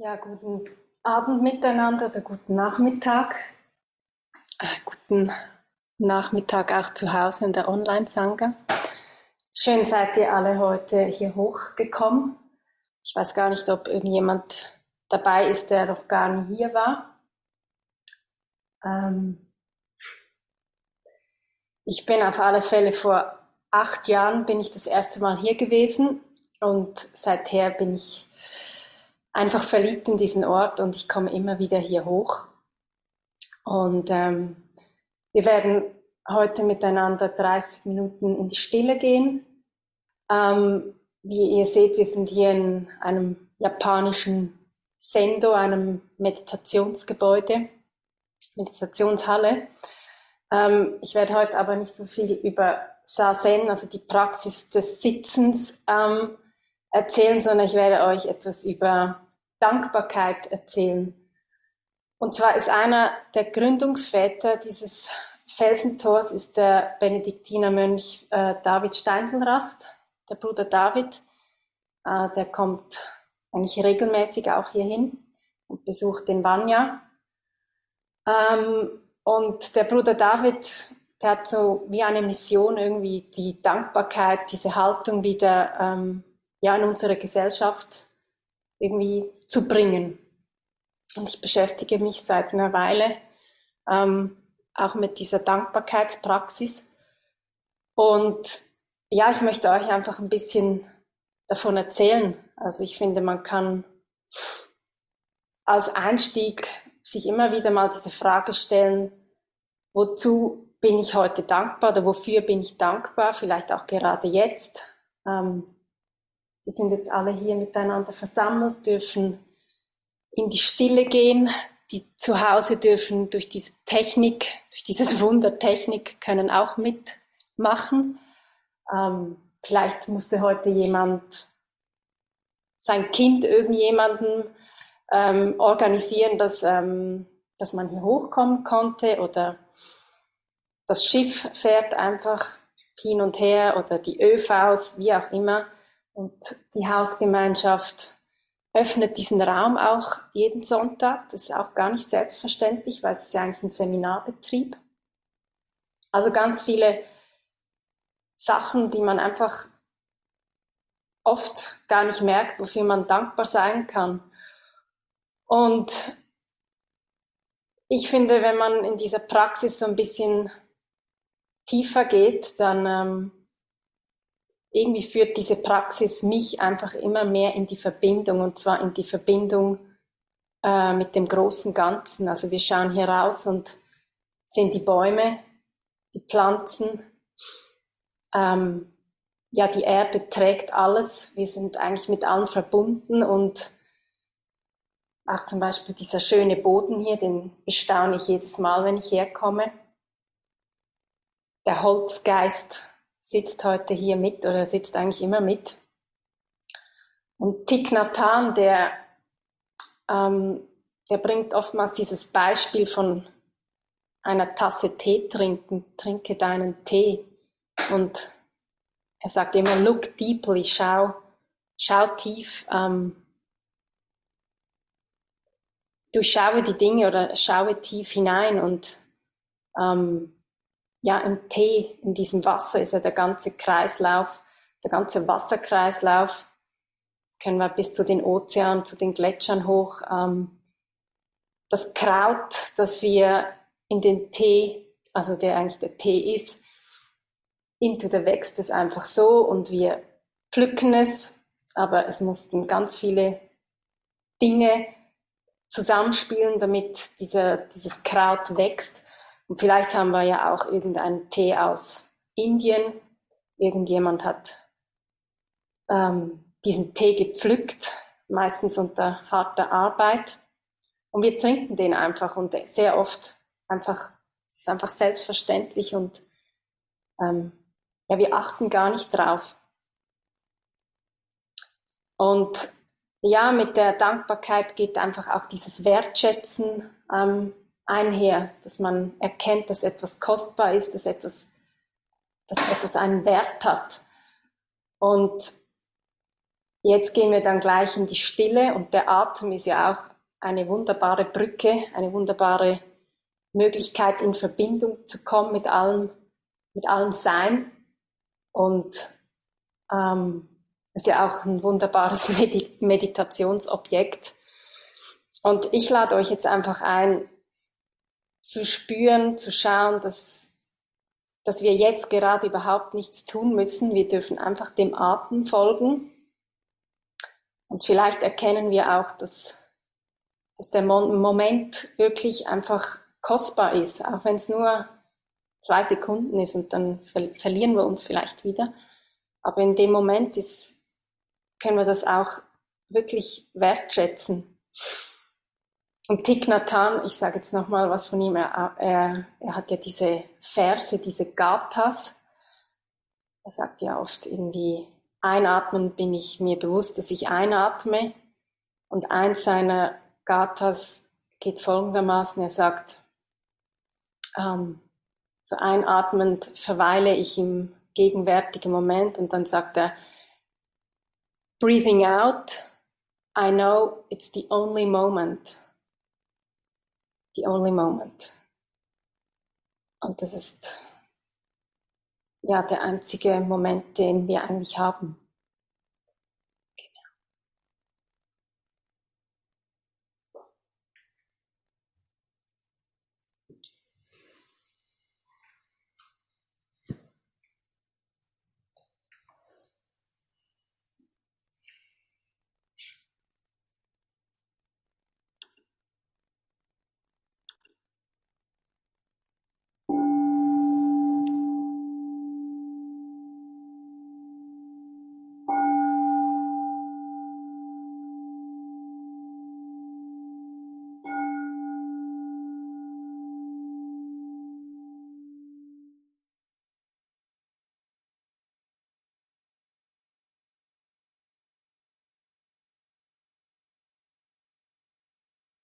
Ja, guten Abend miteinander oder guten Nachmittag. Äh, guten Nachmittag auch zu Hause in der Online-Sangha. Schön seid ihr alle heute hier hochgekommen. Ich weiß gar nicht, ob irgendjemand dabei ist, der noch gar nie hier war. Ähm ich bin auf alle Fälle vor acht Jahren bin ich das erste Mal hier gewesen und seither bin ich einfach verliebt in diesen Ort und ich komme immer wieder hier hoch. Und ähm, wir werden heute miteinander 30 Minuten in die Stille gehen. Ähm, wie ihr seht, wir sind hier in einem japanischen Sendo, einem Meditationsgebäude, Meditationshalle. Ähm, ich werde heute aber nicht so viel über Sazen, also die Praxis des Sitzens, ähm, erzählen, sondern ich werde euch etwas über Dankbarkeit erzählen. Und zwar ist einer der Gründungsväter dieses Felsentors ist der Benediktinermönch äh, David Steindelrast, der Bruder David. Äh, der kommt eigentlich regelmäßig auch hierhin und besucht den Vanya. Ähm, und der Bruder David, der hat so wie eine Mission irgendwie die Dankbarkeit, diese Haltung wieder ähm, ja in unsere Gesellschaft irgendwie zu bringen. Und ich beschäftige mich seit einer Weile ähm, auch mit dieser Dankbarkeitspraxis. Und ja, ich möchte euch einfach ein bisschen davon erzählen. Also ich finde, man kann als Einstieg sich immer wieder mal diese Frage stellen, wozu bin ich heute dankbar oder wofür bin ich dankbar, vielleicht auch gerade jetzt. Ähm, wir sind jetzt alle hier miteinander versammelt, dürfen in die Stille gehen. Die zu Hause dürfen durch diese Technik, durch dieses Wunder Technik, können auch mitmachen. Ähm, vielleicht musste heute jemand sein Kind irgendjemanden ähm, organisieren, dass, ähm, dass man hier hochkommen konnte oder das Schiff fährt einfach hin und her oder die ÖVs, wie auch immer. Und die Hausgemeinschaft öffnet diesen Raum auch jeden Sonntag. Das ist auch gar nicht selbstverständlich, weil es ist ja eigentlich ein Seminarbetrieb. Also ganz viele Sachen, die man einfach oft gar nicht merkt, wofür man dankbar sein kann. Und ich finde, wenn man in dieser Praxis so ein bisschen tiefer geht, dann ähm, irgendwie führt diese Praxis mich einfach immer mehr in die Verbindung und zwar in die Verbindung äh, mit dem großen Ganzen. Also wir schauen hier raus und sehen die Bäume, die Pflanzen, ähm, ja, die Erde trägt alles. Wir sind eigentlich mit allem verbunden und auch zum Beispiel dieser schöne Boden hier, den bestaune ich jedes Mal, wenn ich herkomme. Der Holzgeist sitzt heute hier mit oder sitzt eigentlich immer mit. Und Thich Nhat Hanh, der, ähm, der bringt oftmals dieses Beispiel von einer Tasse Tee trinken, trinke deinen Tee. Und er sagt immer, look deeply, schau, schau tief, ähm, durchschaue die Dinge oder schaue tief hinein und ähm, ja, im Tee, in diesem Wasser ist ja der ganze Kreislauf, der ganze Wasserkreislauf, können wir bis zu den Ozeanen, zu den Gletschern hoch. Ähm, das Kraut, das wir in den Tee, also der eigentlich der Tee ist, into the wächst es einfach so und wir pflücken es, aber es mussten ganz viele Dinge zusammenspielen, damit dieser, dieses Kraut wächst. Und vielleicht haben wir ja auch irgendeinen Tee aus Indien. Irgendjemand hat ähm, diesen Tee gepflückt, meistens unter harter Arbeit. Und wir trinken den einfach und sehr oft einfach, es ist einfach selbstverständlich und ähm, ja, wir achten gar nicht drauf. Und ja, mit der Dankbarkeit geht einfach auch dieses Wertschätzen ähm, einher, dass man erkennt, dass etwas kostbar ist, dass etwas, dass etwas einen Wert hat. Und jetzt gehen wir dann gleich in die Stille und der Atem ist ja auch eine wunderbare Brücke, eine wunderbare Möglichkeit in Verbindung zu kommen mit allem, mit allem Sein und ähm, ist ja auch ein wunderbares Medi Meditationsobjekt. Und ich lade euch jetzt einfach ein, zu spüren, zu schauen, dass, dass wir jetzt gerade überhaupt nichts tun müssen. Wir dürfen einfach dem Atem folgen. Und vielleicht erkennen wir auch, dass, dass der Moment wirklich einfach kostbar ist, auch wenn es nur zwei Sekunden ist und dann ver verlieren wir uns vielleicht wieder. Aber in dem Moment ist, können wir das auch wirklich wertschätzen. Und Thich Nhat Hanh, ich sage jetzt nochmal was von ihm, er, er, er hat ja diese Verse, diese Gathas. Er sagt ja oft irgendwie, einatmen bin ich mir bewusst, dass ich einatme. Und eins seiner Gathas geht folgendermaßen, er sagt, ähm, so einatmend verweile ich im gegenwärtigen Moment und dann sagt er, breathing out, I know it's the only moment the only moment. Und das ist ja der einzige Moment, den wir eigentlich haben. Genau.